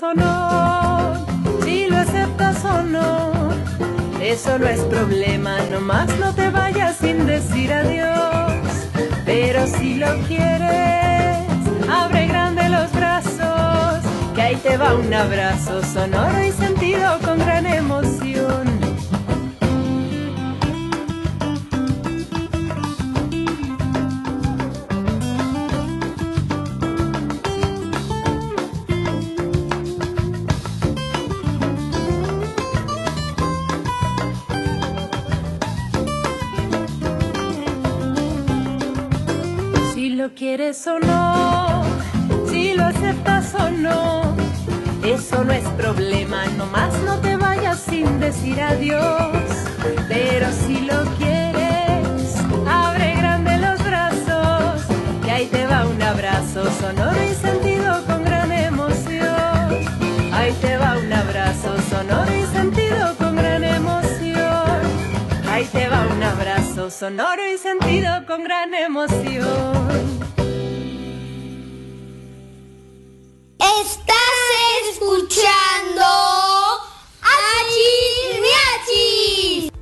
o no, si lo aceptas o no, eso no es problema, nomás no te vayas sin decir adiós. Pero si lo quieres, abre grande los brazos, que ahí te va un abrazo sonoro y sentido con gran o no, si lo aceptas o no, eso no es problema, nomás no te vayas sin decir adiós. Pero si lo quieres, abre grande los brazos, que ahí te va un abrazo sonoro y sentido con gran emoción. Ahí te va un abrazo sonoro y sentido con gran emoción. Ahí te va un abrazo sonoro y sentido con gran emoción. Escuchando Achis Miachis.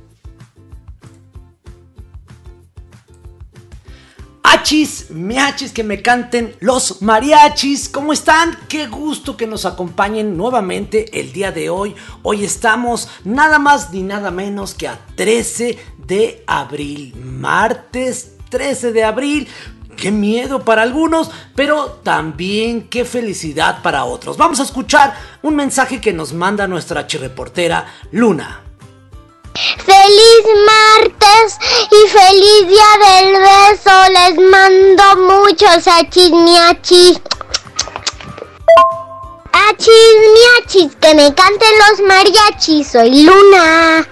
Achis, miachis, que me canten los mariachis. ¿Cómo están? Qué gusto que nos acompañen nuevamente el día de hoy. Hoy estamos nada más ni nada menos que a 13 de abril, martes 13 de abril qué miedo para algunos, pero también qué felicidad para otros. Vamos a escuchar un mensaje que nos manda nuestra chirreportera Luna. Feliz martes y feliz día del beso. Les mando muchos achis miachis. Achis miachis, que me canten los mariachis. Soy Luna.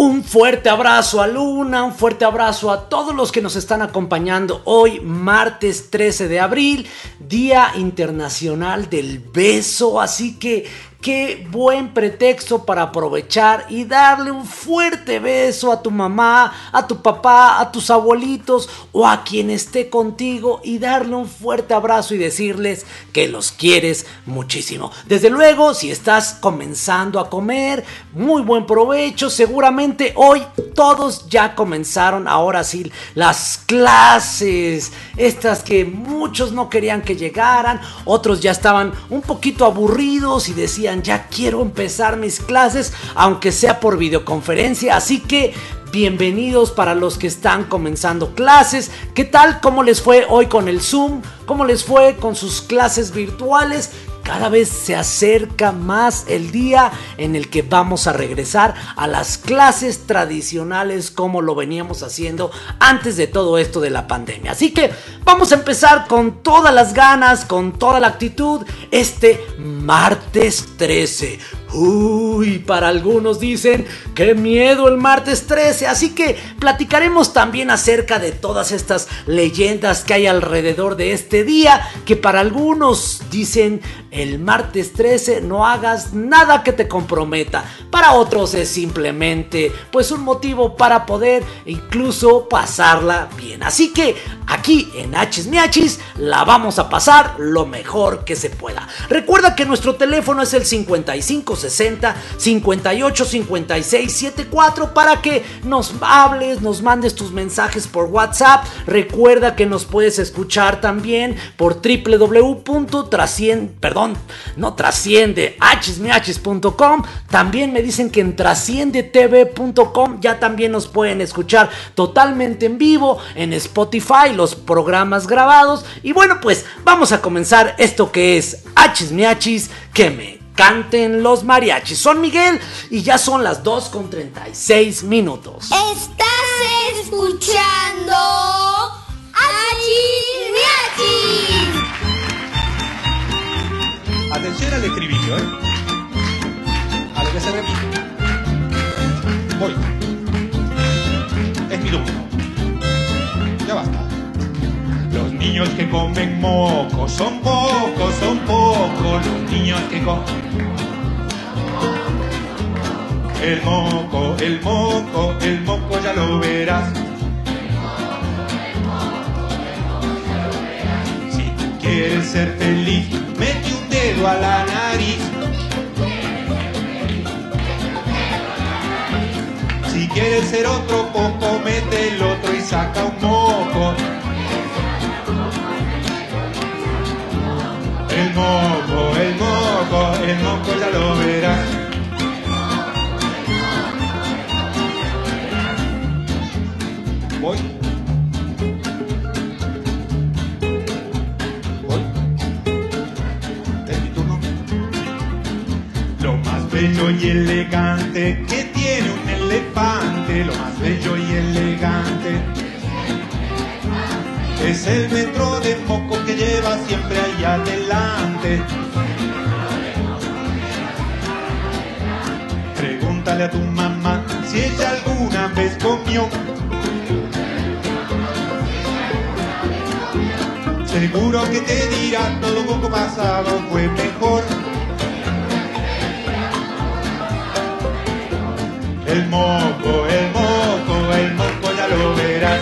Un fuerte abrazo a Luna, un fuerte abrazo a todos los que nos están acompañando hoy, martes 13 de abril, Día Internacional del Beso. Así que Qué buen pretexto para aprovechar y darle un fuerte beso a tu mamá, a tu papá, a tus abuelitos o a quien esté contigo y darle un fuerte abrazo y decirles que los quieres muchísimo. Desde luego, si estás comenzando a comer, muy buen provecho. Seguramente hoy todos ya comenzaron ahora sí las clases, estas que muchos no querían que llegaran, otros ya estaban un poquito aburridos y decían ya quiero empezar mis clases, aunque sea por videoconferencia. Así que bienvenidos para los que están comenzando clases. ¿Qué tal? ¿Cómo les fue hoy con el Zoom? ¿Cómo les fue con sus clases virtuales? Cada vez se acerca más el día en el que vamos a regresar a las clases tradicionales como lo veníamos haciendo antes de todo esto de la pandemia. Así que vamos a empezar con todas las ganas, con toda la actitud, este martes 13. Uy, para algunos dicen, qué miedo el martes 13, así que platicaremos también acerca de todas estas leyendas que hay alrededor de este día, que para algunos dicen, el martes 13 no hagas nada que te comprometa, para otros es simplemente pues un motivo para poder incluso pasarla bien. Así que aquí en Hachis Miachis la vamos a pasar lo mejor que se pueda. Recuerda que nuestro teléfono es el 55 60 58 56 74 para que nos hables, nos mandes tus mensajes por WhatsApp. Recuerda que nos puedes escuchar también por www.trasciende, perdón, no trasciende, hsmhs.com. También me dicen que en trasciendetv.com ya también nos pueden escuchar totalmente en vivo en Spotify, los programas grabados. Y bueno, pues vamos a comenzar esto que es Hsmhs que me canten los mariachis. Son Miguel y ya son las 2 con 36 minutos. Estás escuchando Miachis. Atención al estribillo, ¿eh? A lo que se repite. Voy. Es mi turno. Ya basta. niños que comen moco, son pocos, son pocos los niños que comen. El moco, el moco, el moco ya lo verás. Si tú quieres ser feliz, mete un dedo a la nariz. Si quieres ser otro poco, mete el otro y saca un moco. El moco, el moco, el moco ya lo verás. Y elegante que tiene un elefante, lo más bello y elegante. Es el metro de moco que lleva siempre ahí adelante. Pregúntale a tu mamá si ella alguna vez comió. Seguro que te dirá todo poco pasado fue mejor. El moco, el moco, el moco ya lo verás.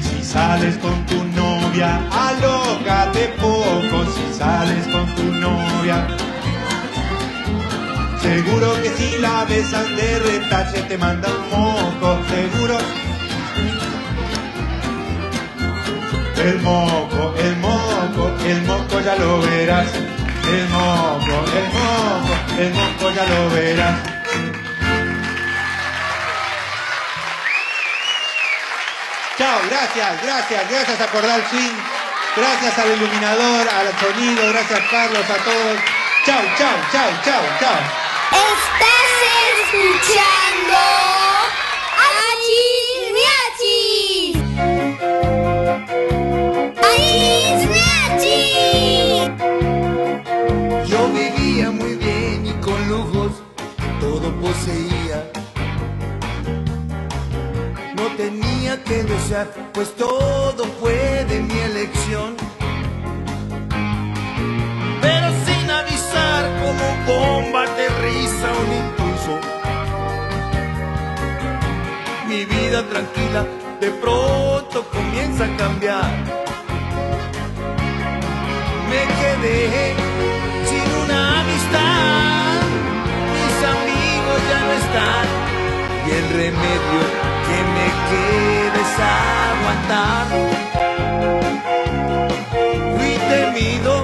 Si sales con tu novia, alócate poco. Si sales con tu novia, seguro que si la besas de retache te manda un moco. Seguro. El moco, el moco, el moco ya lo verás. El moco, el moco, el moco ya lo verás. Chao, gracias, gracias, gracias a Cordal Swing, gracias al iluminador, al sonido, gracias Carlos, a todos. Chao, chao, chao, chao, chao. Estás escuchando tenía que desear, pues todo fue de mi elección. Pero sin avisar como bomba aterriza un impulso. Mi vida tranquila de pronto comienza a cambiar me quedé sin una amistad. Mis amigos ya no están y el remedio que me queda es aguantar. Fui temido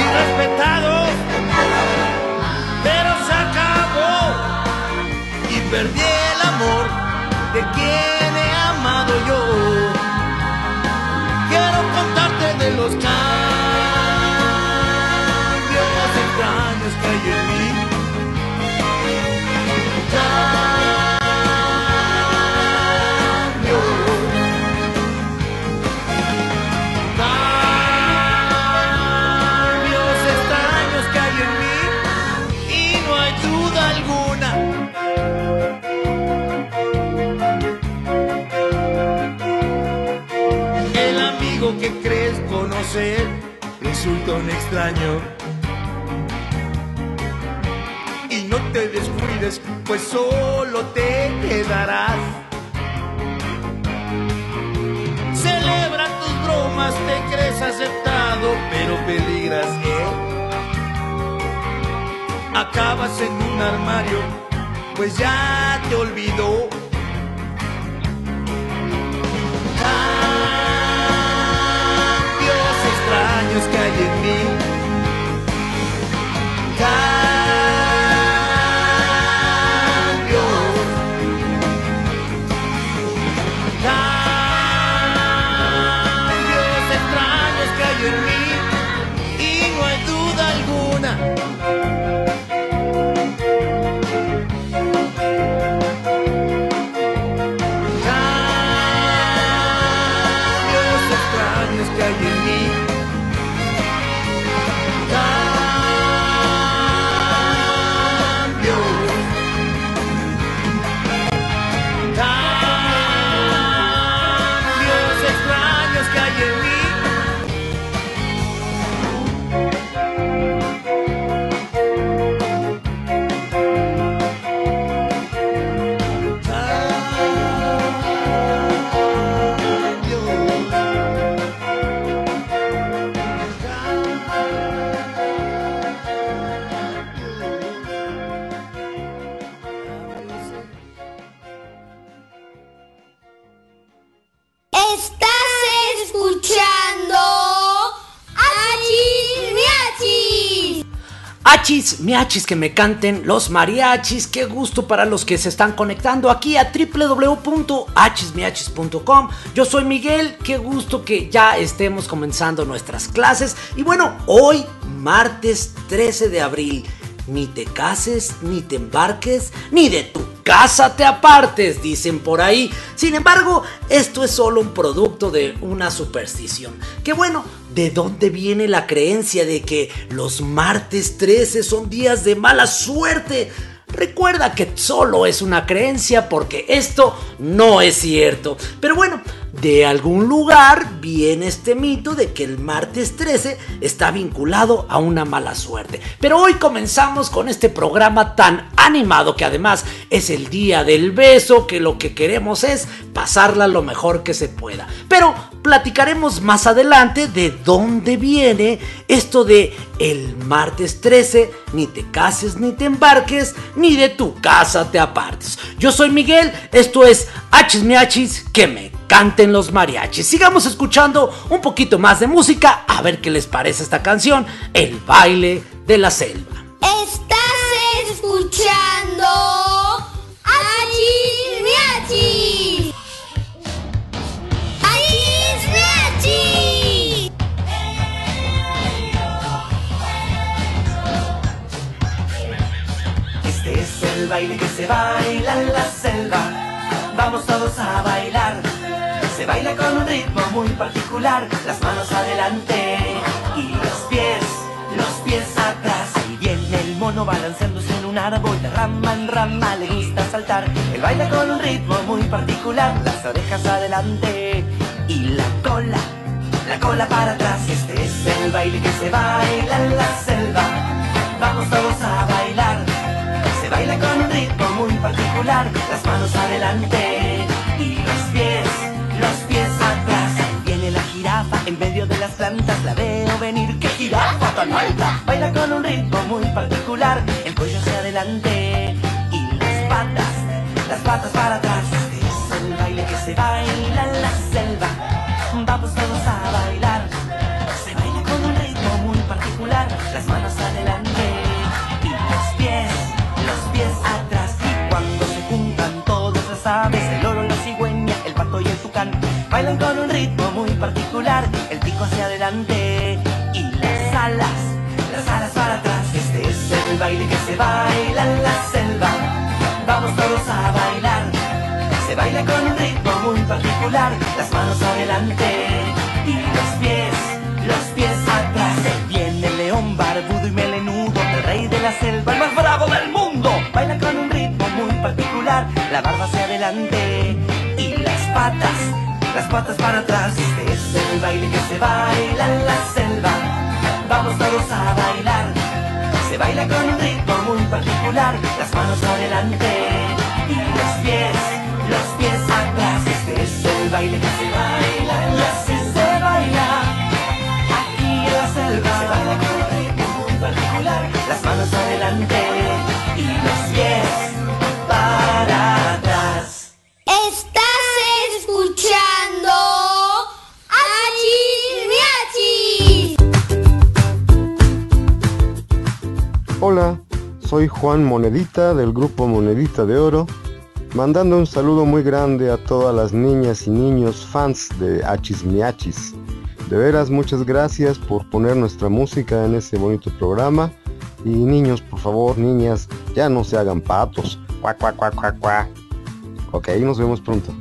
y respetado, pero se acabó y perdí el amor de quien he amado yo. Quiero contarte de los cambios extraños que hay en mí. Que crees conocer resulta un extraño. Y no te descuides, pues solo te quedarás. Celebra tus bromas, te crees aceptado, pero peligras, ¿eh? Acabas en un armario, pues ya te olvidó. Extraños que hay en Que me canten los mariachis. Qué gusto para los que se están conectando aquí a www.achismiachis.com. Yo soy Miguel, qué gusto que ya estemos comenzando nuestras clases. Y bueno, hoy, martes 13 de abril, ni te cases, ni te embarques, ni de tu casa te apartes, dicen por ahí. Sin embargo, esto es solo un producto de una superstición. Que bueno, ¿de dónde viene la creencia de que los martes 13 son días de mala suerte? Recuerda que solo es una creencia porque esto no es cierto. Pero bueno, de algún lugar viene este mito de que el martes 13 está vinculado a una mala suerte. Pero hoy comenzamos con este programa tan animado que además es el día del beso, que lo que queremos es pasarla lo mejor que se pueda. Pero platicaremos más adelante de dónde viene esto de el martes 13, ni te cases ni te embarques, ni de tu casa te apartes. Yo soy Miguel, esto es Hachis Miachis, que me canten los mariachis. Sigamos escuchando un poquito más de música, a ver qué les parece esta canción, El baile de la selva. Estás escuchando el baile que se baila en la selva. Vamos todos a bailar. Se baila con un ritmo muy particular. Las manos adelante y los pies, los pies atrás. Ahí viene el mono balanceándose en un árbol. De rama en rama le gusta saltar. Él baila con un ritmo muy particular. Las orejas adelante y la cola, la cola para atrás. Este es el baile que se baila en la selva. Vamos todos a bailar. Las manos adelante y los pies, los pies atrás. Viene la jirafa en medio de las plantas, la veo venir, qué jirafa tan alta. Baila con un ritmo muy particular, el cuello hacia adelante y las patas, las patas para atrás. El loro, la cigüeña, el pato y el tucán, bailan con un ritmo muy particular, el pico hacia adelante y las alas, las alas para atrás. Este es el baile que se baila en la selva. Vamos todos a bailar. Se baila con un ritmo muy particular, las manos adelante y los pies, los pies atrás. Ahí Viene el león barbudo y melenudo, el rey de la selva, el más bravo del mundo. Baila con un la barba hacia adelante y las patas, las patas para atrás. Este es el baile que se baila en la selva. Vamos todos a bailar. Se baila con un ritmo muy particular, las manos adelante y los pies, los pies atrás. Este es el baile que se baila y así se Hola, soy Juan Monedita del grupo Monedita de Oro, mandando un saludo muy grande a todas las niñas y niños fans de Achis Miachis. De veras, muchas gracias por poner nuestra música en este bonito programa. Y niños, por favor, niñas, ya no se hagan patos. Cuá, cuá, cuá, cuá, cuá. Ok, nos vemos pronto.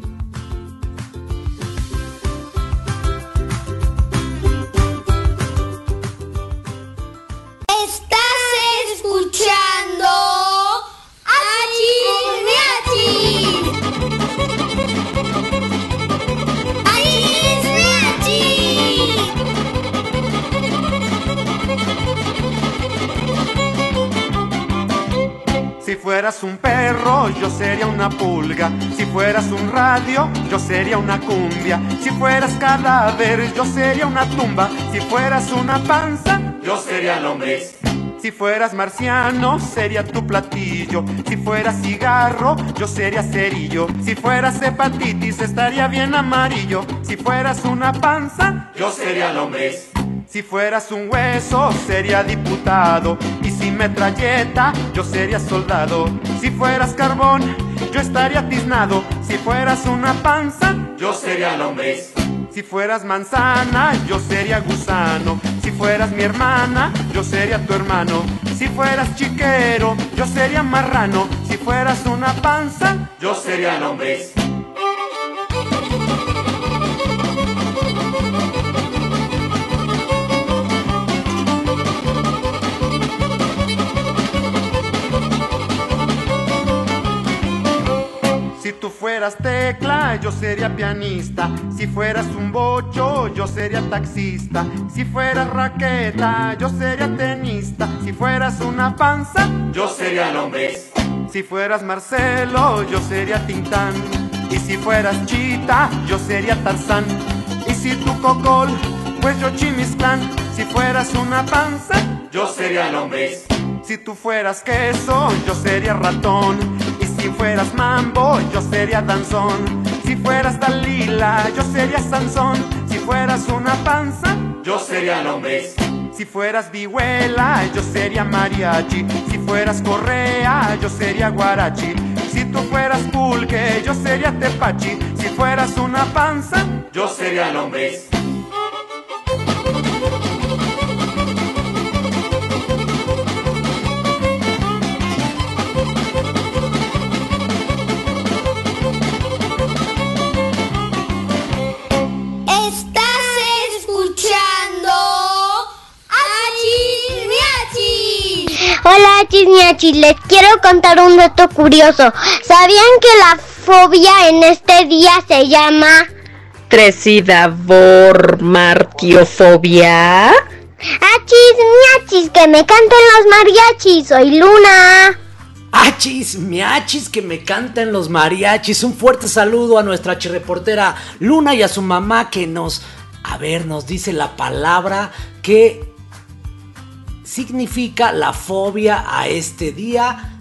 Fueras un perro, yo sería una pulga. Si fueras un radio, yo sería una cumbia. Si fueras cadáver, yo sería una tumba. Si fueras una panza, yo sería lombriz. Si fueras marciano, sería tu platillo. Si fueras cigarro, yo sería cerillo. Si fueras hepatitis, estaría bien amarillo. Si fueras una panza, yo sería lombriz. Si fueras un hueso, sería diputado. Y metralleta, yo sería soldado. Si fueras carbón, yo estaría tiznado. Si fueras una panza, yo sería lombriz. Si fueras manzana, yo sería gusano. Si fueras mi hermana, yo sería tu hermano. Si fueras chiquero, yo sería marrano. Si fueras una panza, yo sería lombriz. Fueras tecla, yo sería pianista. Si fueras un bocho, yo sería taxista. Si fueras raqueta, yo sería tenista. Si fueras una panza, yo sería lombriz. Si fueras Marcelo, yo sería Tintán. Y si fueras Chita, yo sería Tarzán. Y si tú Cocol, pues yo Chimisclán. Si fueras una panza, yo sería lombriz. Si tú fueras queso, yo sería ratón. Si fueras mambo, yo sería danzón. Si fueras Dalila, yo sería Sansón. Si fueras una panza, yo sería lombriz. Si fueras vihuela, yo sería mariachi. Si fueras correa, yo sería guarachi. Si tú fueras pulque, yo sería tepachi. Si fueras una panza, yo sería lombriz. Hola chismiachis, les quiero contar un dato curioso. ¿Sabían que la fobia en este día se llama Tresidavor-martiofobia. Achis miachis? Que me canten los mariachis, soy Luna. Achis, miachis, que me cantan los mariachis. Un fuerte saludo a nuestra chirreportera Luna y a su mamá que nos, a ver, nos dice la palabra que significa la fobia a este día,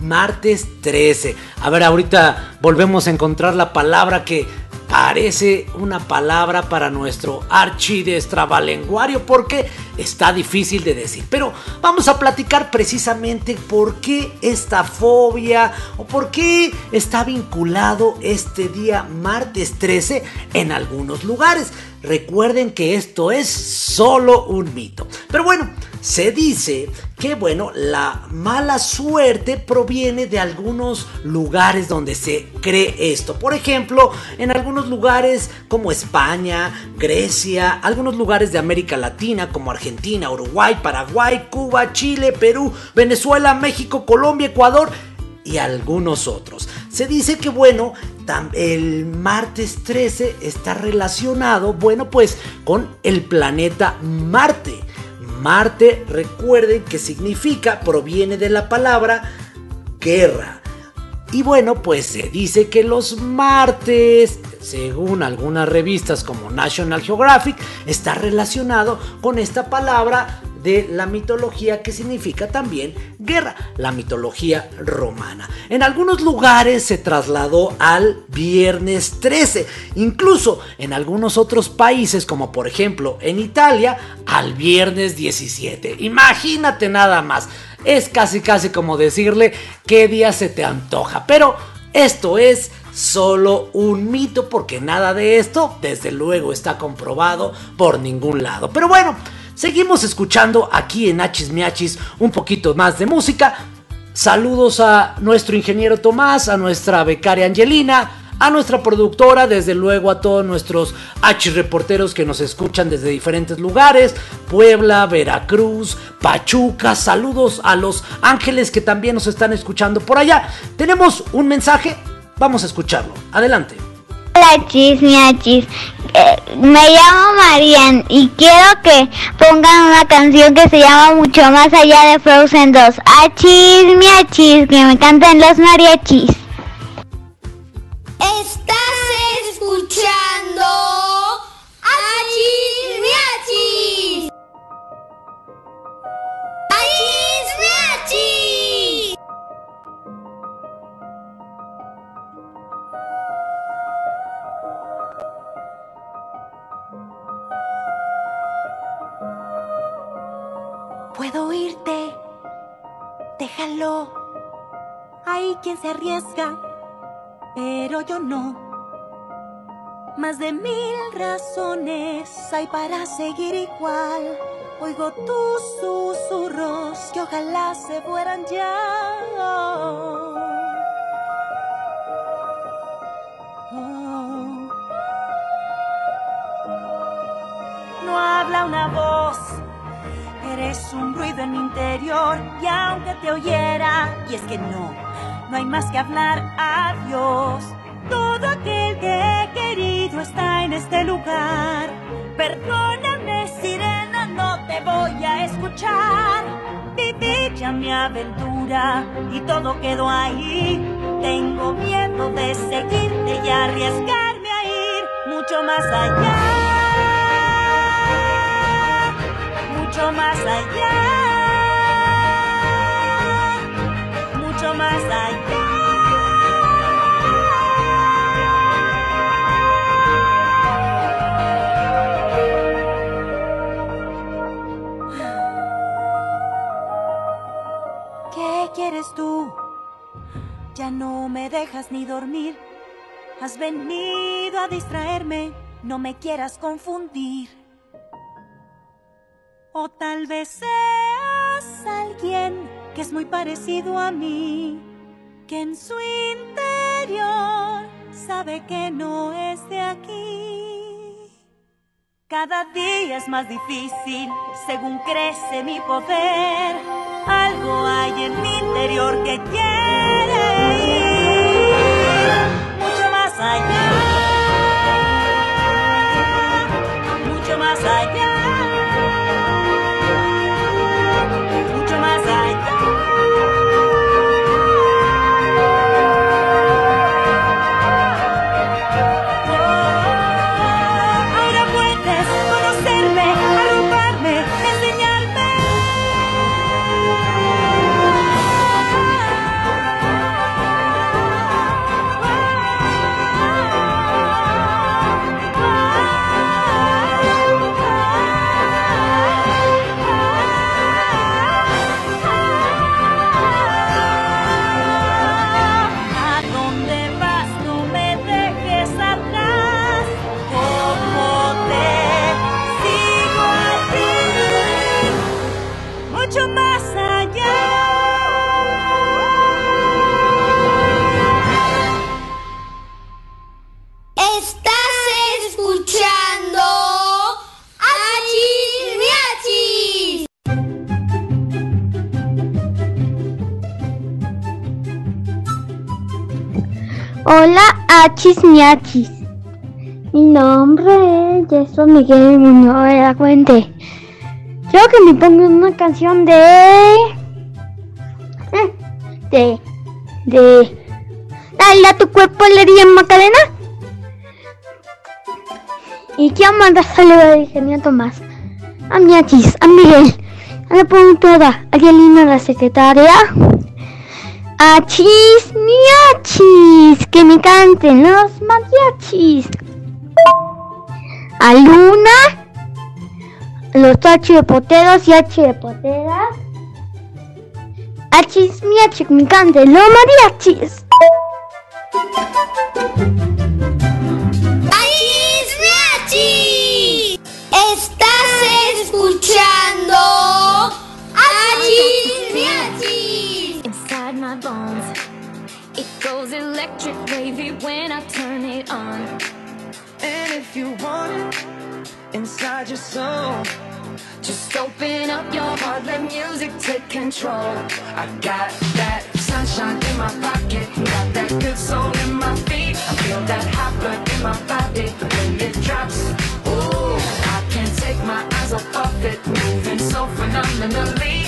martes 13. A ver, ahorita volvemos a encontrar la palabra que parece una palabra para nuestro archidestravalenguario porque está difícil de decir. Pero vamos a platicar precisamente por qué esta fobia o por qué está vinculado este día martes 13 en algunos lugares. Recuerden que esto es solo un mito. Pero bueno, se dice que bueno, la mala suerte proviene de algunos lugares donde se cree esto. Por ejemplo, en algunos lugares como España, Grecia, algunos lugares de América Latina como Argentina, Uruguay, Paraguay, Cuba, Chile, Perú, Venezuela, México, Colombia, Ecuador y algunos otros. Se dice que bueno, el martes 13 está relacionado, bueno, pues con el planeta Marte. Marte, recuerden que significa, proviene de la palabra guerra. Y bueno, pues se dice que los martes, según algunas revistas como National Geographic, está relacionado con esta palabra de la mitología que significa también guerra, la mitología romana. En algunos lugares se trasladó al viernes 13, incluso en algunos otros países como por ejemplo en Italia al viernes 17. Imagínate nada más, es casi casi como decirle qué día se te antoja, pero esto es solo un mito porque nada de esto desde luego está comprobado por ningún lado. Pero bueno, seguimos escuchando aquí en Hachis Miachis un poquito más de música. Saludos a nuestro ingeniero Tomás, a nuestra becaria Angelina, a nuestra productora, desde luego a todos nuestros H reporteros que nos escuchan desde diferentes lugares, Puebla, Veracruz, Pachuca, saludos a los ángeles que también nos están escuchando por allá. Tenemos un mensaje, vamos a escucharlo. Adelante. Hola chismiachis, Eh, me llamo Marian y quiero que pongan una canción que se llama Mucho Más Allá de Frozen 2. Achis, miachis, que me canten los mariachis. Puedo irte, déjalo. Hay quien se arriesga, pero yo no. Más de mil razones hay para seguir igual. Oigo tus susurros que ojalá se fueran ya. Oh. No habla una voz, eres un ruido en mi interior. Y aunque te oyera, y es que no, no hay más que hablar. Adiós. Todo aquel que he querido está en este lugar. Perdóname, sirena, no te voy a escuchar. Viví ya mi aventura y todo quedó ahí. Tengo miedo de seguirte y arriesgarme a ir mucho más allá. Mucho más allá. Mucho más allá. ¿Qué quieres tú? Ya no me dejas ni dormir. Has venido a distraerme, no me quieras confundir. O tal vez seas alguien que es muy parecido a mí, que en su interior sabe que no es de aquí. Cada día es más difícil según crece mi poder. Algo hay en mi interior que quiere ir mucho más allá. Mucho más allá. Hola, achis miachis. Mi nombre es Jason Miguel Muñoz de la Fuente. Quiero que me pongan una canción de. eh, de. de. Dale a tu cuerpo alegría Macarena. Y quiero mandar saludos al ingeniero Tomás. A Miachis, a Miguel, a la productora, a Yelina, la secretaria. Achis miachis, que me canten los mariachis. A Luna, los H de poteros y H de poteras. Achis miachis, que me canten los mariachis. Achis Miachis. Estás escuchando Achis Miachis. My bones. It goes electric wavy when I turn it on. And if you want it inside your soul, Just open up your heart, let music take control. I got that sunshine in my pocket, got that good soul in my feet. I feel that hot blood in my body when it drops. Ooh, I can't take my eyes off of it, moving so phenomenally.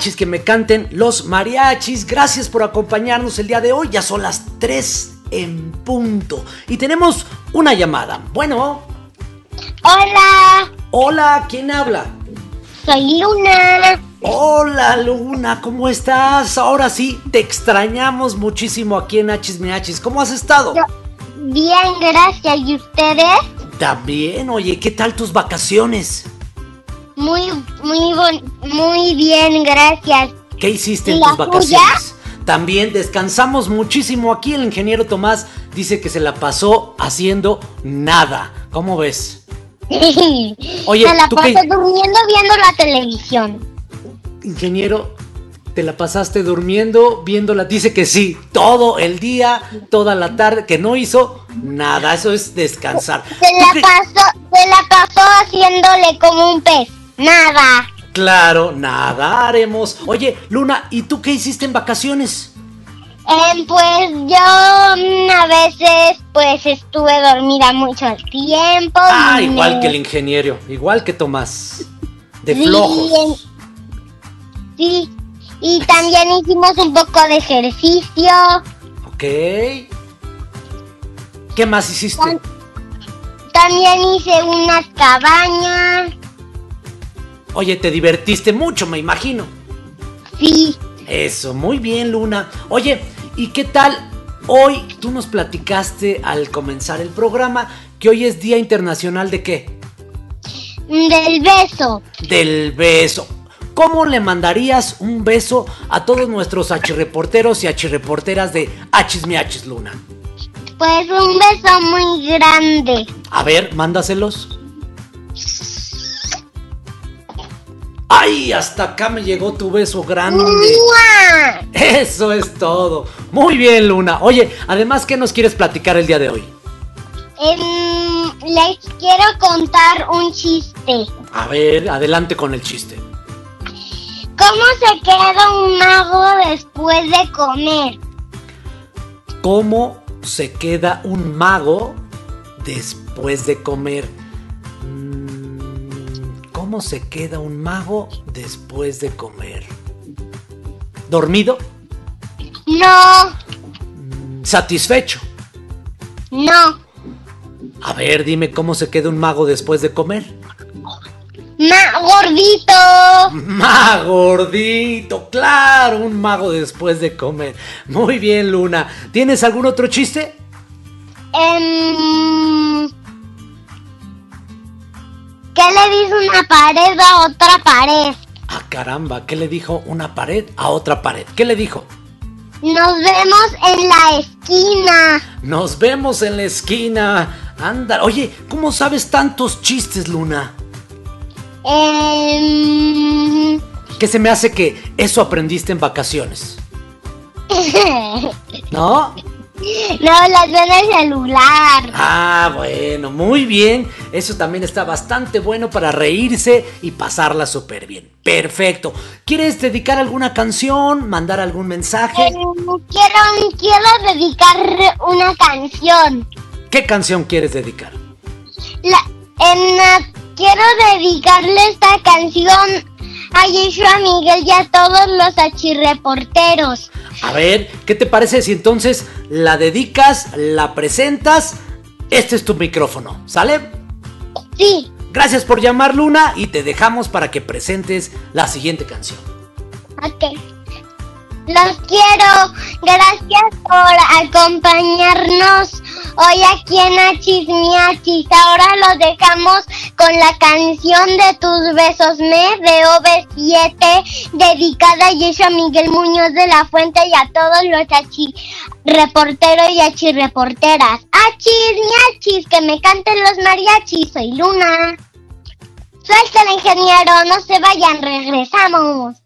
Que me canten los mariachis. Gracias por acompañarnos el día de hoy. Ya son las 3 en punto. Y tenemos una llamada. Bueno, Hola, hola, ¿quién habla? soy Luna. Hola Luna, ¿cómo estás? Ahora sí, te extrañamos muchísimo aquí en Achis Miachis. ¿Cómo has estado? Yo- Bien, gracias. ¿Y ustedes? También, oye, ¿qué tal tus vacaciones? Muy, muy, bon- muy bien, gracias. ¿Qué hiciste en ¿Y tus vacaciones? También descansamos muchísimo. Aquí el ingeniero Tomás dice que se la pasó haciendo nada. ¿Cómo ves? Oye, Me la ¿tú paso qué- durmiendo viendo la televisión. Ingeniero, ¿te la pasaste durmiendo, viéndola? Dice que sí, todo el día, toda la tarde, que no hizo nada. Eso es descansar. Se ¿Tú la pasó, se la pasó haciéndole como un pez. Nada. Claro, nada haremos. Oye, Luna, ¿y tú qué hiciste en vacaciones? Em, pues yo mm, a veces pues estuve dormida mucho tiempo. Ah, igual que el ingeniero, igual que Tomás. De Sí, flojos. Sí, y también hicimos un poco de ejercicio. Ok. ¿Qué más hiciste? Tam- También hice unas cabañas. Oye, te divertiste mucho, me imagino. Sí, Eso, muy bien, Luna. Oye, ¿y qué tal? Hoy tú nos platicaste al comenzar el programa que hoy es Día Internacional de qué? del beso. Del beso. ¿Cómo le mandarías un beso a todos nuestros achirreporteros y achirreporteras de Achis Miachis Luna? Pues un beso muy grande. A ver, mándaselos. ¡Ay! Hasta acá me llegó tu beso grande. ¡Mua! Eso es todo. Muy bien, Luna. Oye, además, ¿qué nos quieres platicar el día de hoy? Em, les quiero contar un chiste. A ver, adelante con el chiste. ¿Cómo se queda un mago después de comer? ¿Cómo se queda un mago después de comer? Mm, ¿Cómo se queda un mago después de comer? ¿Dormido? No, ¿Satisfecho? no. A ver, dime cómo se queda un mago después de comer. Ma gordito. Ma gordito, claro, un mago después de comer. Muy bien, Luna. ¿Tienes algún otro chiste? Em, ¿Qué le dice una pared a otra pared? Ah, caramba, ¿qué le dijo una pared a otra pared? ¿Qué le dijo? Nos vemos en la esquina. Nos vemos en la esquina. Anda, oye, ¿cómo sabes tantos chistes, Luna? Em, ¿Qué se me hace que eso aprendiste en vacaciones? ¿No? No, las veo en el celular. Ah, bueno, muy bien. Eso también está bastante bueno para reírse y pasarla súper bien. Perfecto. ¿Quieres dedicar alguna canción? ¿Mandar algún mensaje? Em, quiero, quiero dedicar una canción. ¿Qué canción quieres dedicar? La, en la- quiero dedicarle esta canción a Yeshua Miguel y a todos los achirreporteros. A ver, ¿qué te parece si entonces la dedicas, la presentas? Este es tu micrófono, ¿sale? Sí, Gracias por llamar Luna y te dejamos para que presentes la siguiente canción. ok. Los quiero. Gracias por acompañarnos hoy aquí en Achis Miachis. Ahora los dejamos con la canción de Tus Besos Me de OV7 dedicada a Yeshua Miguel Muñoz de la Fuente y a todos los achi reporteros y achirreporteras. Achis Miachis, que me canten los mariachis. Soy Luna. Suéltala, ingeniero. No se vayan, regresamos.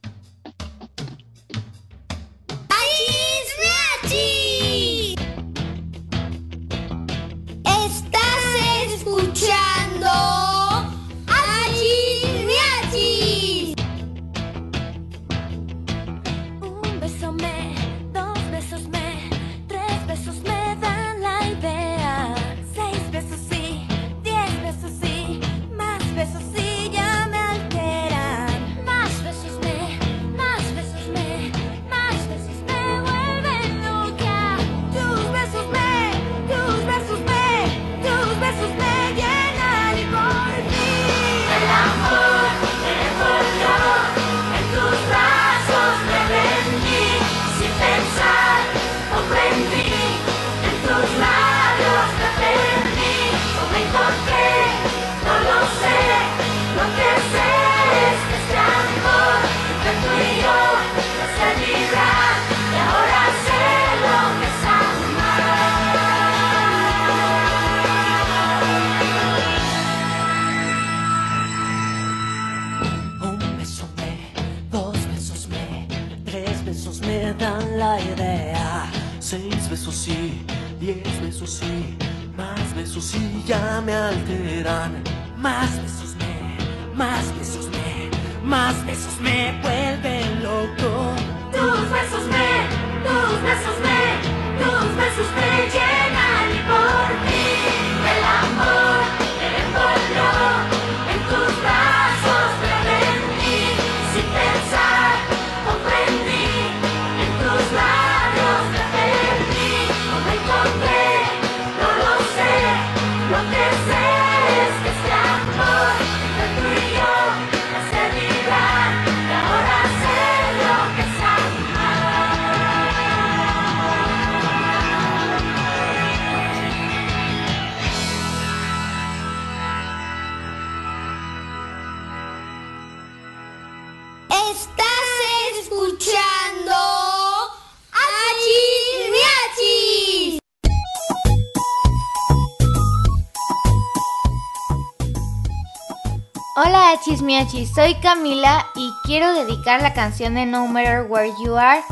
Hola chismiachis, soy Camila y quiero dedicar la canción de No Matter Where You Are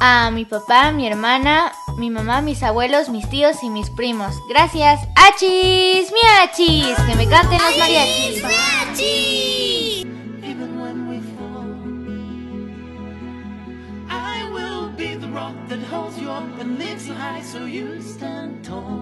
a mi papá, mi hermana, mi mamá, mis abuelos, mis tíos y mis primos. Gracias. ¡Achis! ¡Miachis! Que me canten los mariachis. That holds you up and lifts you high so you stand tall.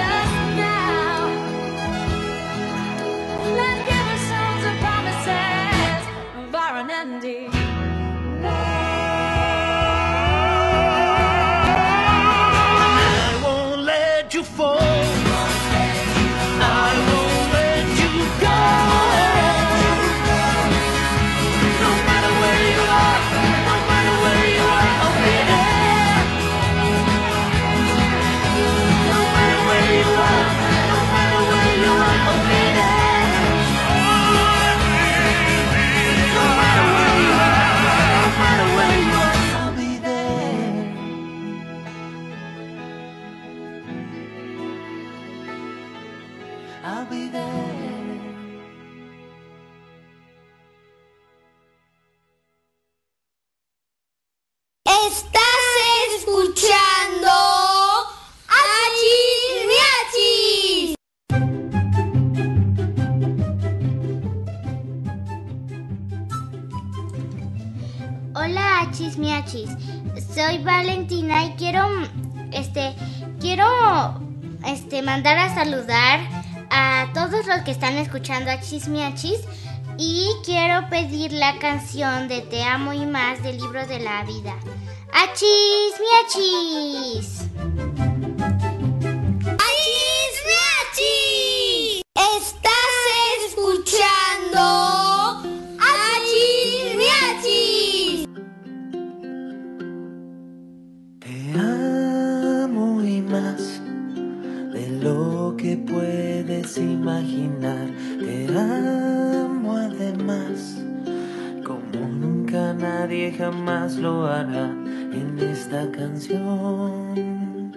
Hola, achis miachis. Soy Valentina y quiero este quiero este mandar a saludar a todos los que están escuchando achis miachis y quiero pedir la canción de Te amo y más del libro de la vida. Achis miachis. Lo hará. En esta canción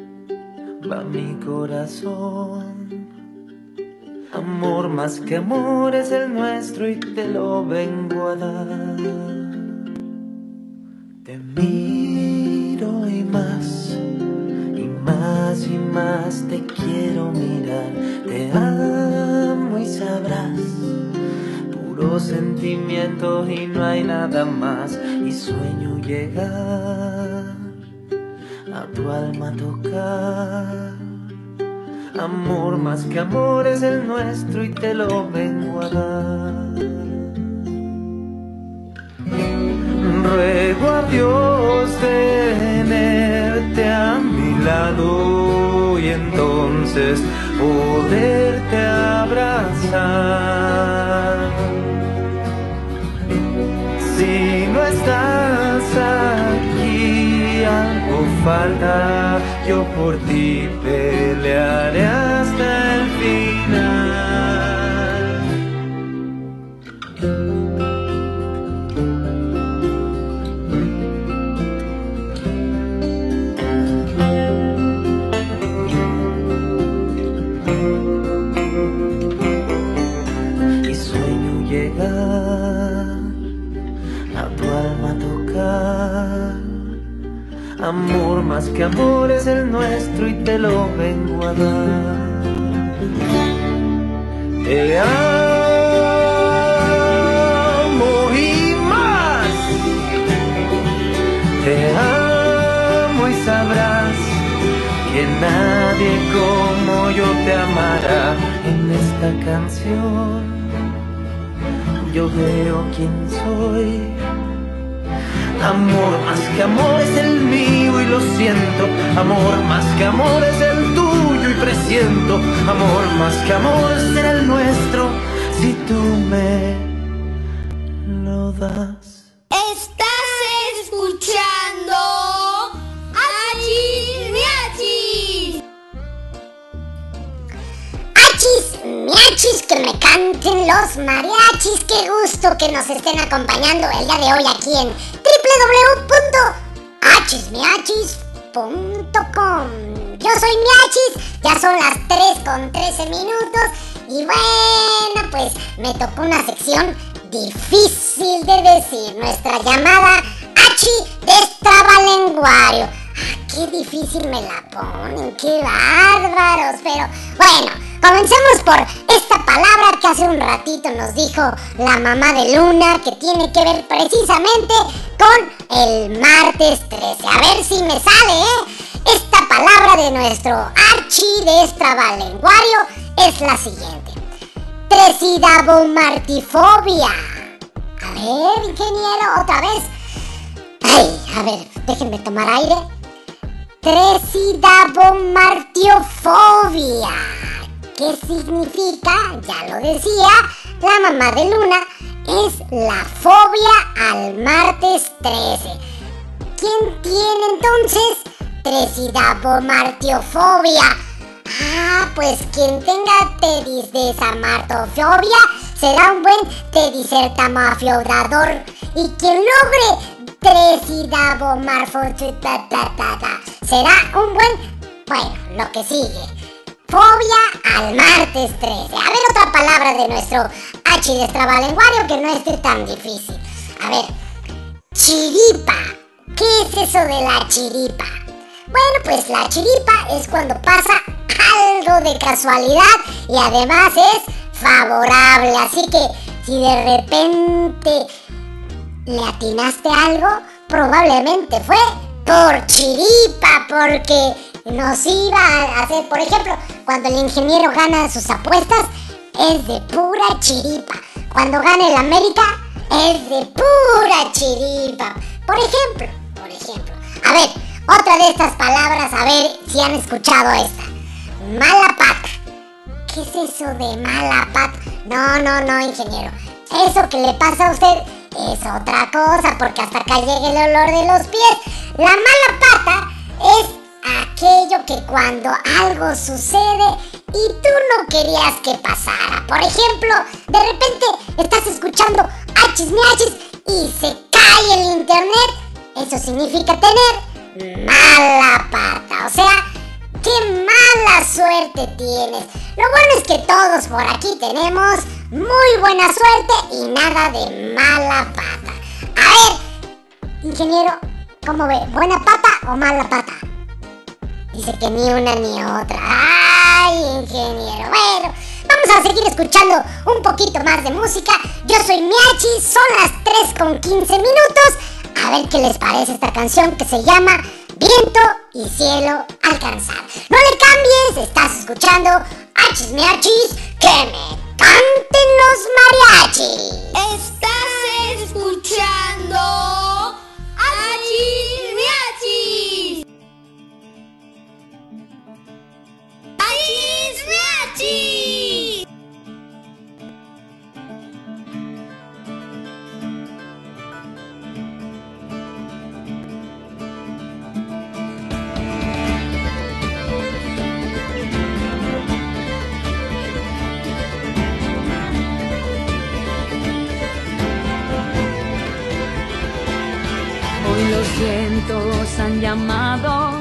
va mi corazón. Amor más que amor es el nuestro y te lo vengo a dar. Te miro y más, y más y más te quiero mirar. Te amo y sabrás, puro sentimiento y no hay nada más. Y sueño llegar a tu alma tocar. Amor más que amor es el nuestro y te lo vengo a dar. Ruego a Dios tenerte a mi lado y entonces poderte abrazar. No estás aquí, algo falta, yo por ti pelearé hasta el final. Te lo vengo a dar. Te amo y más. Te amo y sabrás que nadie como yo te amará en esta canción. Yo veo quién soy. Amor más que amor es el mío y lo siento. Amor más que amor es el tuyo y presiento. Amor más que amor será el nuestro si tú me lo das. Estás escuchando Achis Miachis. Achis, miachis, que me canten los mariachis. Qué gusto que nos estén acompañando el día de hoy aquí en www.achismiachis.com. Yo soy Miachis, ya son las 3 con 13 minutos. Y bueno, pues me tocó una sección difícil de decir. Nuestra llamada H destrabalenguario. Ah, qué difícil me la ponen, qué bárbaros. Pero bueno, Comencemos por esta palabra que hace un ratito nos dijo la mamá de Luna, que tiene que ver precisamente con el martes 13. A ver si me sale, ¿eh? Esta palabra de nuestro archi de extravalenguario es la siguiente. Tresidabomartifobia. A ver, ingeniero, otra vez. Ay, a ver, déjenme tomar aire. Tresidabomartiofobia. ¿Qué significa? Ya lo decía, la mamá de Luna es la fobia al martes 13. ¿Quién tiene entonces tresidabomartiofobia? Ah, pues quien tenga tedisdesamartofobia será un buen tedisertamafiodador. Y quien logre tresidabomarfobia será un buen, bueno, lo que sigue. Fobia al martes 13. A ver otra palabra de nuestro H de extravalenguario que no esté tan difícil. A ver, chiripa. ¿Qué es eso de la chiripa? Bueno, pues la chiripa es cuando pasa algo de casualidad y además es favorable. Así que si de repente le atinaste algo, probablemente fue por chiripa, porque nos iba a hacer, por ejemplo, cuando el ingeniero gana sus apuestas, es de pura chiripa. Cuando gana el América, es de pura chiripa. Por ejemplo, por ejemplo. A ver, otra de estas palabras, a ver si han escuchado esta. Mala pata. ¿Qué es eso de mala pata? No, no, no, ingeniero. Eso que le pasa a usted es otra cosa, porque hasta acá llega el olor de los pies. La mala pata es aquello que cuando algo sucede y tú no querías que pasara. Por ejemplo, de repente estás escuchando hachis miachis y se cae el internet. Eso significa tener mala pata. O sea, qué mala suerte tienes. Lo bueno es que todos por aquí tenemos muy buena suerte y nada de mala pata. A ver, ingeniero, ¿cómo ve? ¿Buena pata o mala pata? Dice que ni una ni otra. ¡Ay, ingeniero! Bueno, vamos a seguir escuchando un poquito más de música. Yo soy Miachi, son las 3 con 15 minutos. A ver qué les parece esta canción que se llama Viento y Cielo Alcanzar. No le cambies, estás escuchando Hachis Miachis, que me canten los mariachis. Estás escuchando Hachis Miachis. Hoy los vientos han llamado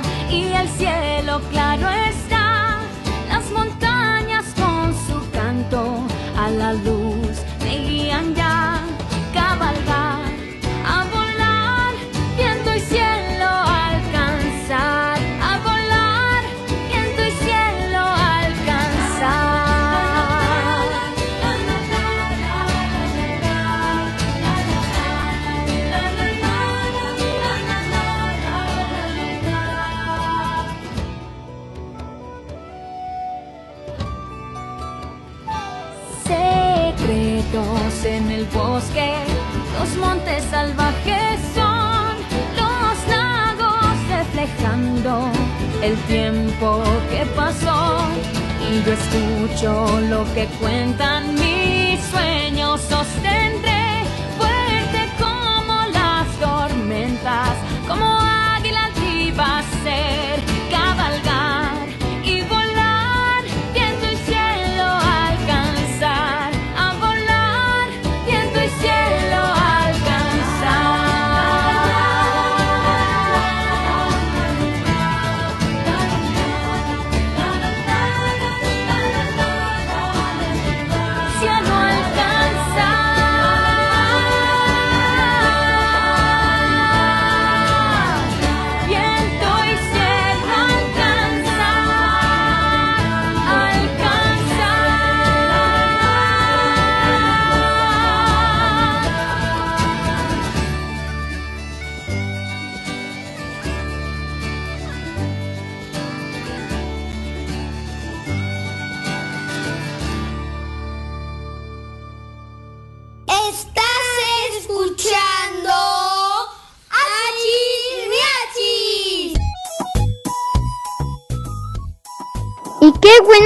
bosque, los montes salvajes son los lagos reflejando el tiempo que pasó. Y yo escucho lo que cuentan mis sueños,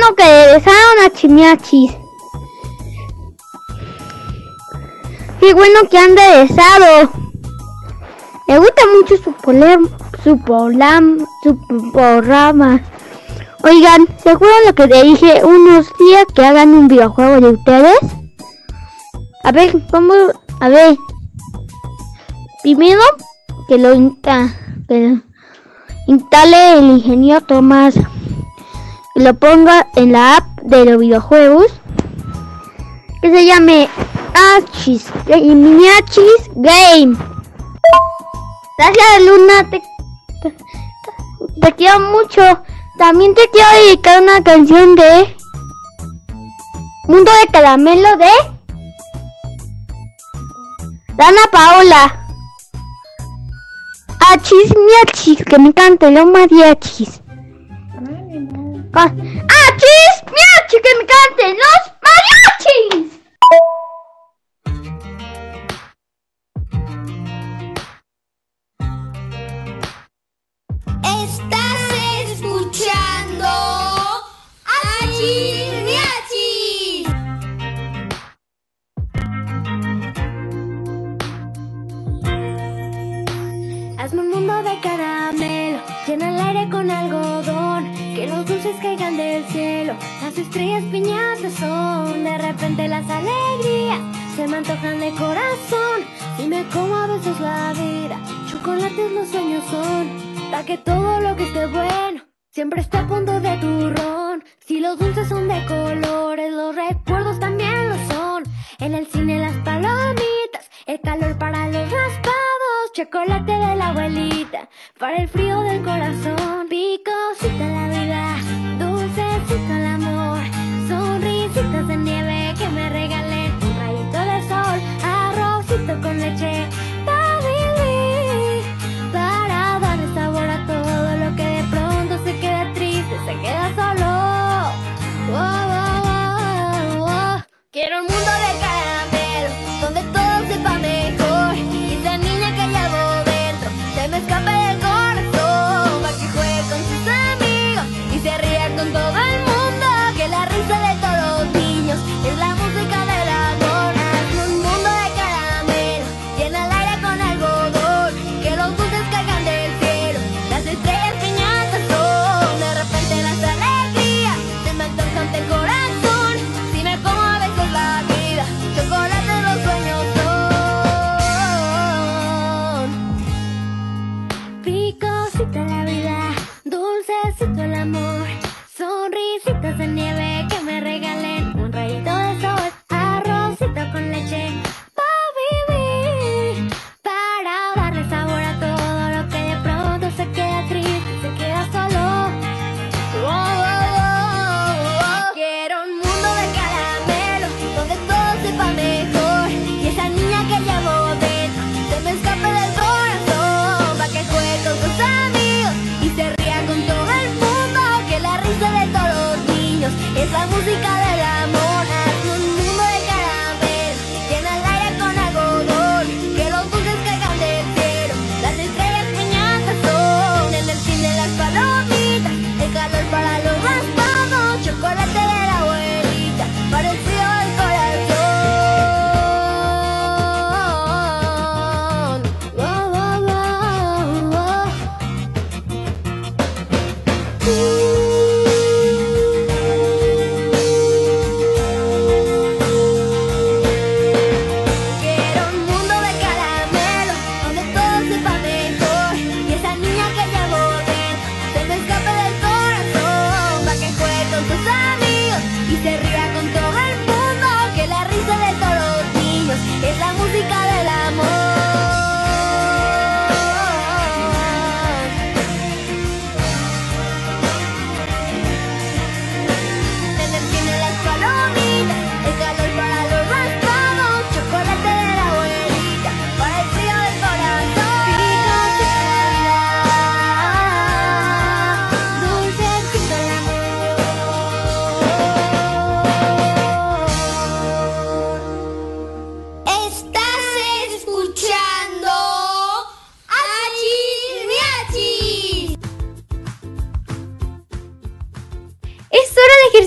bueno que regresaron a Chimiachis. Qué bueno que han regresado. Me gusta mucho su polem, su polam, su programa. Oigan, ¿se acuerdan lo que te dije unos días que hagan un videojuego de ustedes? A ver, ¿cómo? A ver. Primero, que lo, insta, que lo instale el ingeniero Tomás. Y lo ponga en la app de los videojuegos. Que se llame Achis, Miniachis Game. Gracias, Luna. Te, te, te quiero mucho. También te quiero dedicar una canción de Mundo de Caramelo de Dana Paola. Achis miachis, que me encanta los mariachis. Ah, Achis miachis, que me canten los estrellas piñatas son, de repente las alegrías se me antojan de corazón, y me como a veces la vida, chocolates los sueños son, para que todo lo que esté bueno siempre esté a punto de turrón, si los dulces son de colores, los recuerdos también lo son, en el cine las palomitas, el calor para los raspados, chocolate de la abuelita, para el frío del corazón, picosita la vida, dulcecito el amor,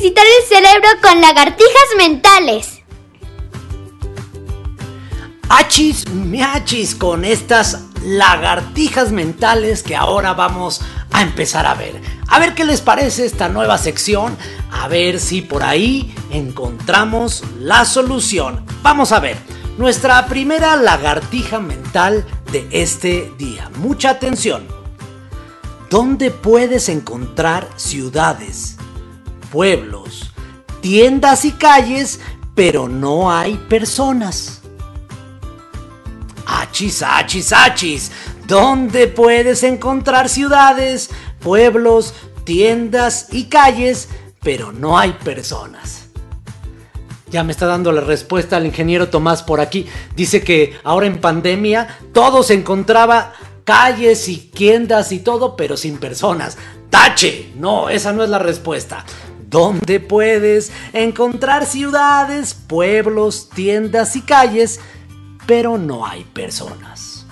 ejercitar el cerebro con lagartijas mentales. Achis miachis con estas lagartijas mentales que ahora vamos a empezar a ver. A ver qué les parece esta nueva sección, a ver si por ahí encontramos la solución. Vamos a ver, nuestra primera lagartija mental de este día. Mucha atención. ¿Dónde puedes encontrar ciudades, pueblos, tiendas y calles, pero no hay personas? Achis, achis, achis. ¿Dónde puedes encontrar ciudades, pueblos, tiendas y calles, pero no hay personas? Ya me está dando la respuesta el ingeniero Tomás por aquí. Dice que ahora en pandemia todo se encontraba calles y tiendas y todo, pero sin personas. Tache, no, esa no es la respuesta. ¿Dónde puedes encontrar ciudades, pueblos, tiendas y calles, pero no hay personas?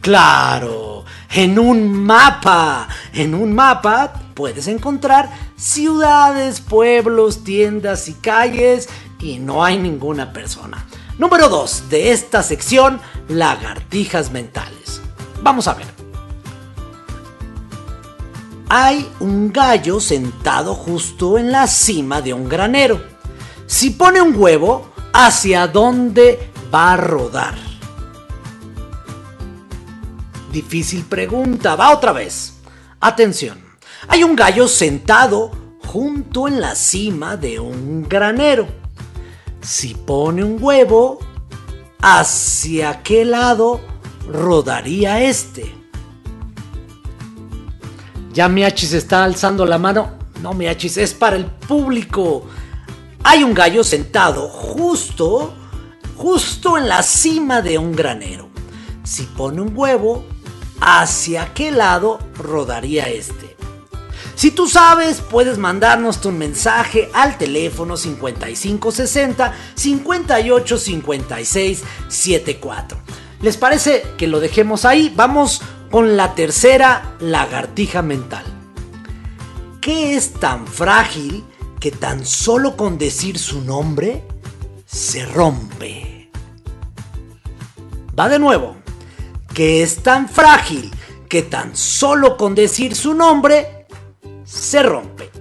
Claro, en un mapa, en un mapa puedes encontrar ciudades, pueblos, tiendas y calles y no hay ninguna persona. Número 2 de esta sección, lagartijas mentales. Vamos a ver. Hay un gallo sentado justo en la cima de un granero. Si pone un huevo, ¿hacia dónde va a rodar? Difícil pregunta, va otra vez. Atención, hay un gallo sentado junto en la cima de un granero. Si pone un huevo, ¿hacia qué lado rodaría este? Ya Miachis está alzando la mano. No, Miachis, es para el público. Hay un gallo sentado justo, justo en la cima de un granero. Si pone un huevo, ¿hacia qué lado rodaría este? Si tú sabes, puedes mandarnos tu mensaje al teléfono 5560 5856 74. ¿Les parece que lo dejemos ahí? Vamos con la tercera lagartija mental. ¿Qué es tan frágil que tan solo con decir su nombre se rompe? Va de nuevo. ¿Qué es tan frágil que tan solo con decir su nombre se rompe.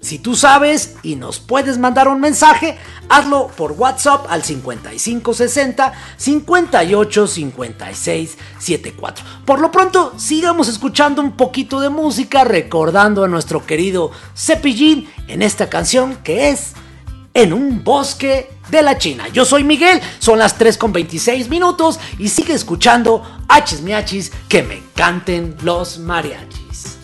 Si tú sabes y nos puedes mandar un mensaje, hazlo por WhatsApp al 5560 58 56 74. Por lo pronto, sigamos escuchando un poquito de música recordando a nuestro querido Cepillín en esta canción que es En un bosque de la China. Yo soy Miguel, son las 3 con 26 minutos y sigue escuchando Hachis Miachis que me canten los mariachis.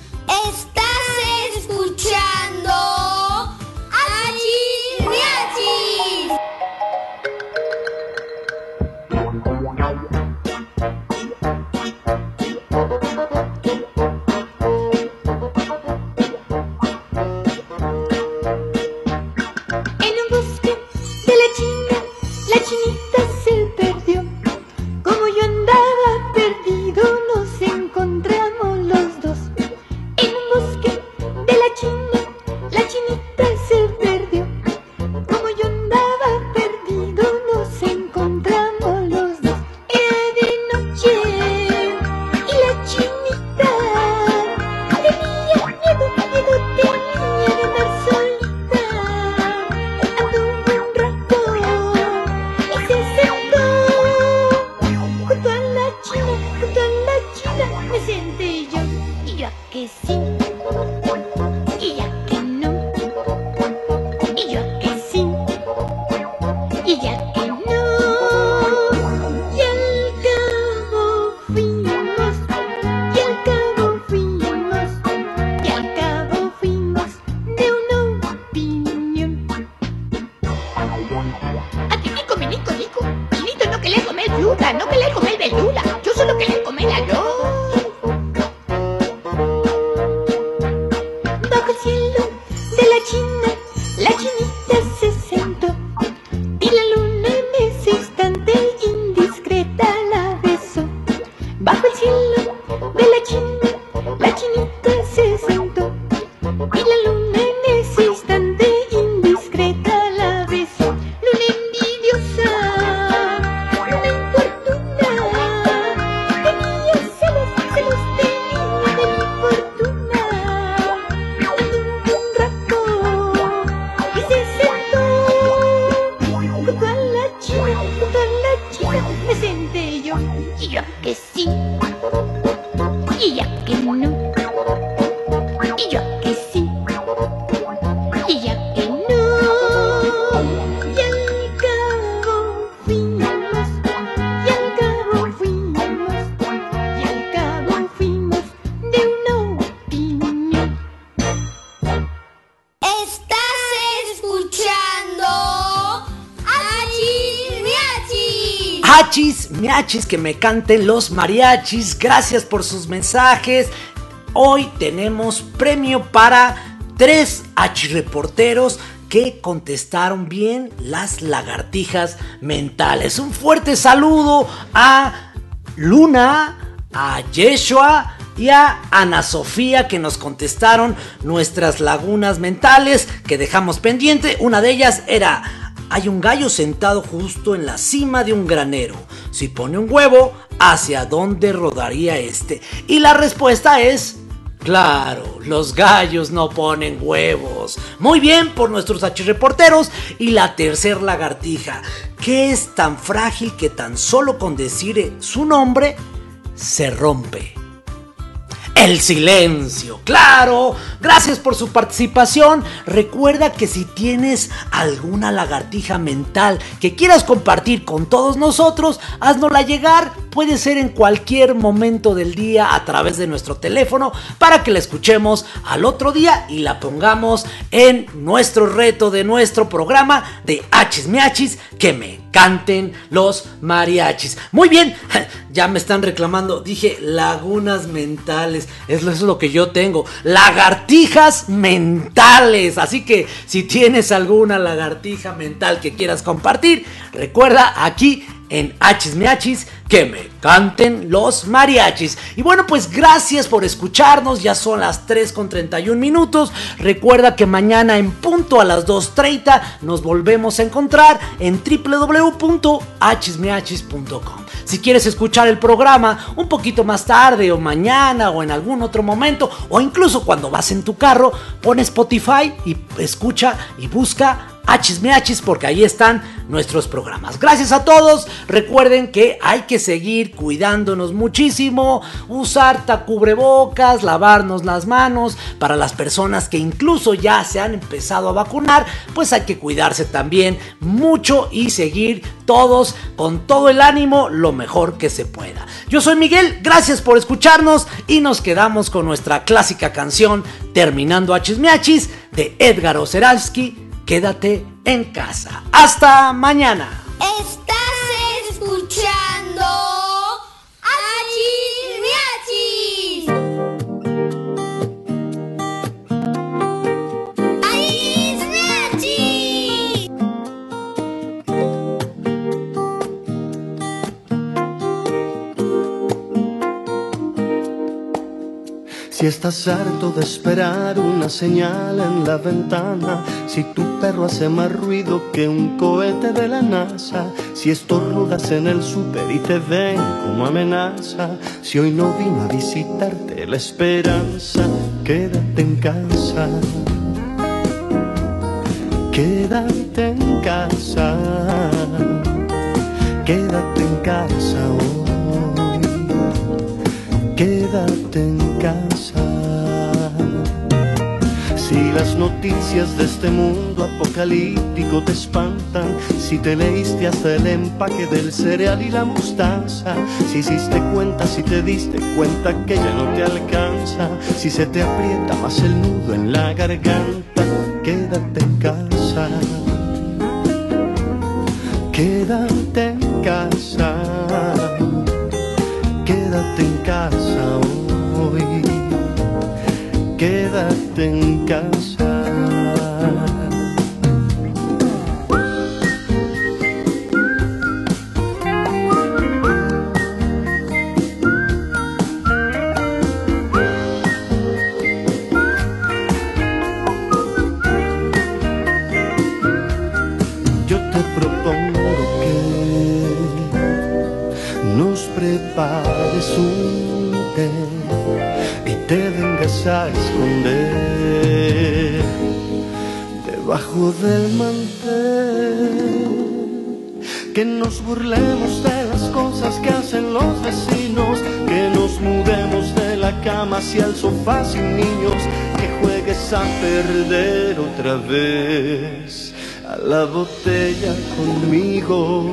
Hachis, miachis, que me canten los mariachis. Gracias por sus mensajes. Hoy tenemos premio para tres reporteros que contestaron bien las lagartijas mentales. Un fuerte saludo a Luna, a Yeshua y a Ana Sofía que nos contestaron nuestras lagunas mentales que dejamos pendiente. Una de ellas era, hay un gallo sentado justo en la cima de un granero. Si pone un huevo, ¿hacia dónde rodaría este? Y la respuesta es... Claro, los gallos no ponen huevos. Muy bien por nuestros reporteros. Y la tercer lagartija, que es tan frágil que tan solo con decir su nombre se rompe. El silencio, claro. Gracias por su participación. Recuerda que si tienes alguna lagartija mental que quieras compartir con todos nosotros, haznosla llegar. Puede ser en cualquier momento del día a través de nuestro teléfono para que la escuchemos al otro día y la pongamos en nuestro reto de nuestro programa de Hachis Miachis que me canten los mariachis. Muy bien, ya me están reclamando. Dije lagunas mentales. Eso es lo que yo tengo. Lagartijas mentales. Así que si tienes alguna lagartija mental que quieras compartir, recuerda aquí en Hachis Miachis que me canten los mariachis. Y bueno, pues gracias por escucharnos. Ya son las 3 con 31 minutos. Recuerda que mañana en punto a las 2.30 nos volvemos a encontrar en www.hsmiachis.com. Si quieres escuchar el programa un poquito más tarde o mañana o en algún otro momento o incluso cuando vas en tu carro, pon Spotify y escucha y busca Hachis Miachis porque ahí están nuestros programas. Gracias a todos. Recuerden que hay que seguir cuidándonos muchísimo, usar cubrebocas, lavarnos las manos. Para las personas que incluso ya se han empezado a vacunar, pues hay que cuidarse también mucho y seguir todos con todo el ánimo lo mejor que se pueda. Yo soy Miguel, gracias por escucharnos y nos quedamos con nuestra clásica canción Terminando Hachis Miachis de Edgar Oseravsky quédate en casa. Hasta mañana. Estás escuchando Si estás harto de esperar una señal en la ventana, si tu perro hace más ruido que un cohete de la NASA, si estornudas en el súper y te ven como amenaza, si hoy no vino a visitarte la esperanza, quédate en casa. Quédate en casa. Quédate en casa hoy. Quédate en casa. Si las noticias de este mundo apocalíptico te espantan, si te leíste hasta el empaque del cereal y la mostaza, si hiciste cuenta, si te diste cuenta que ya no te alcanza, si se te aprieta más el nudo en la garganta, quédate en casa. Quédate en casa. Quédate en casa hoy. Quédate en casa. Hacia el sofá sin niños, que juegues a perder otra vez a la botella conmigo.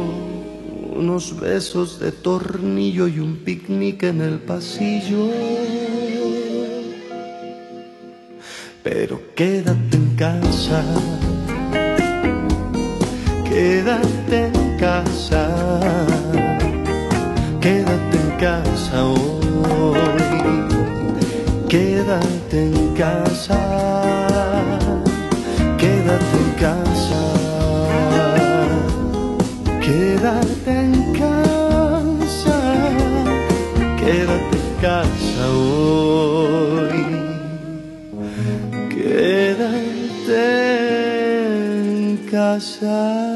Unos besos de tornillo y un picnic en el pasillo. Pero quédate en casa, quédate en casa, quédate en casa hoy, quédate en casa, quédate en casa, quédate en casa, quédate en casa hoy. Quédate en casa.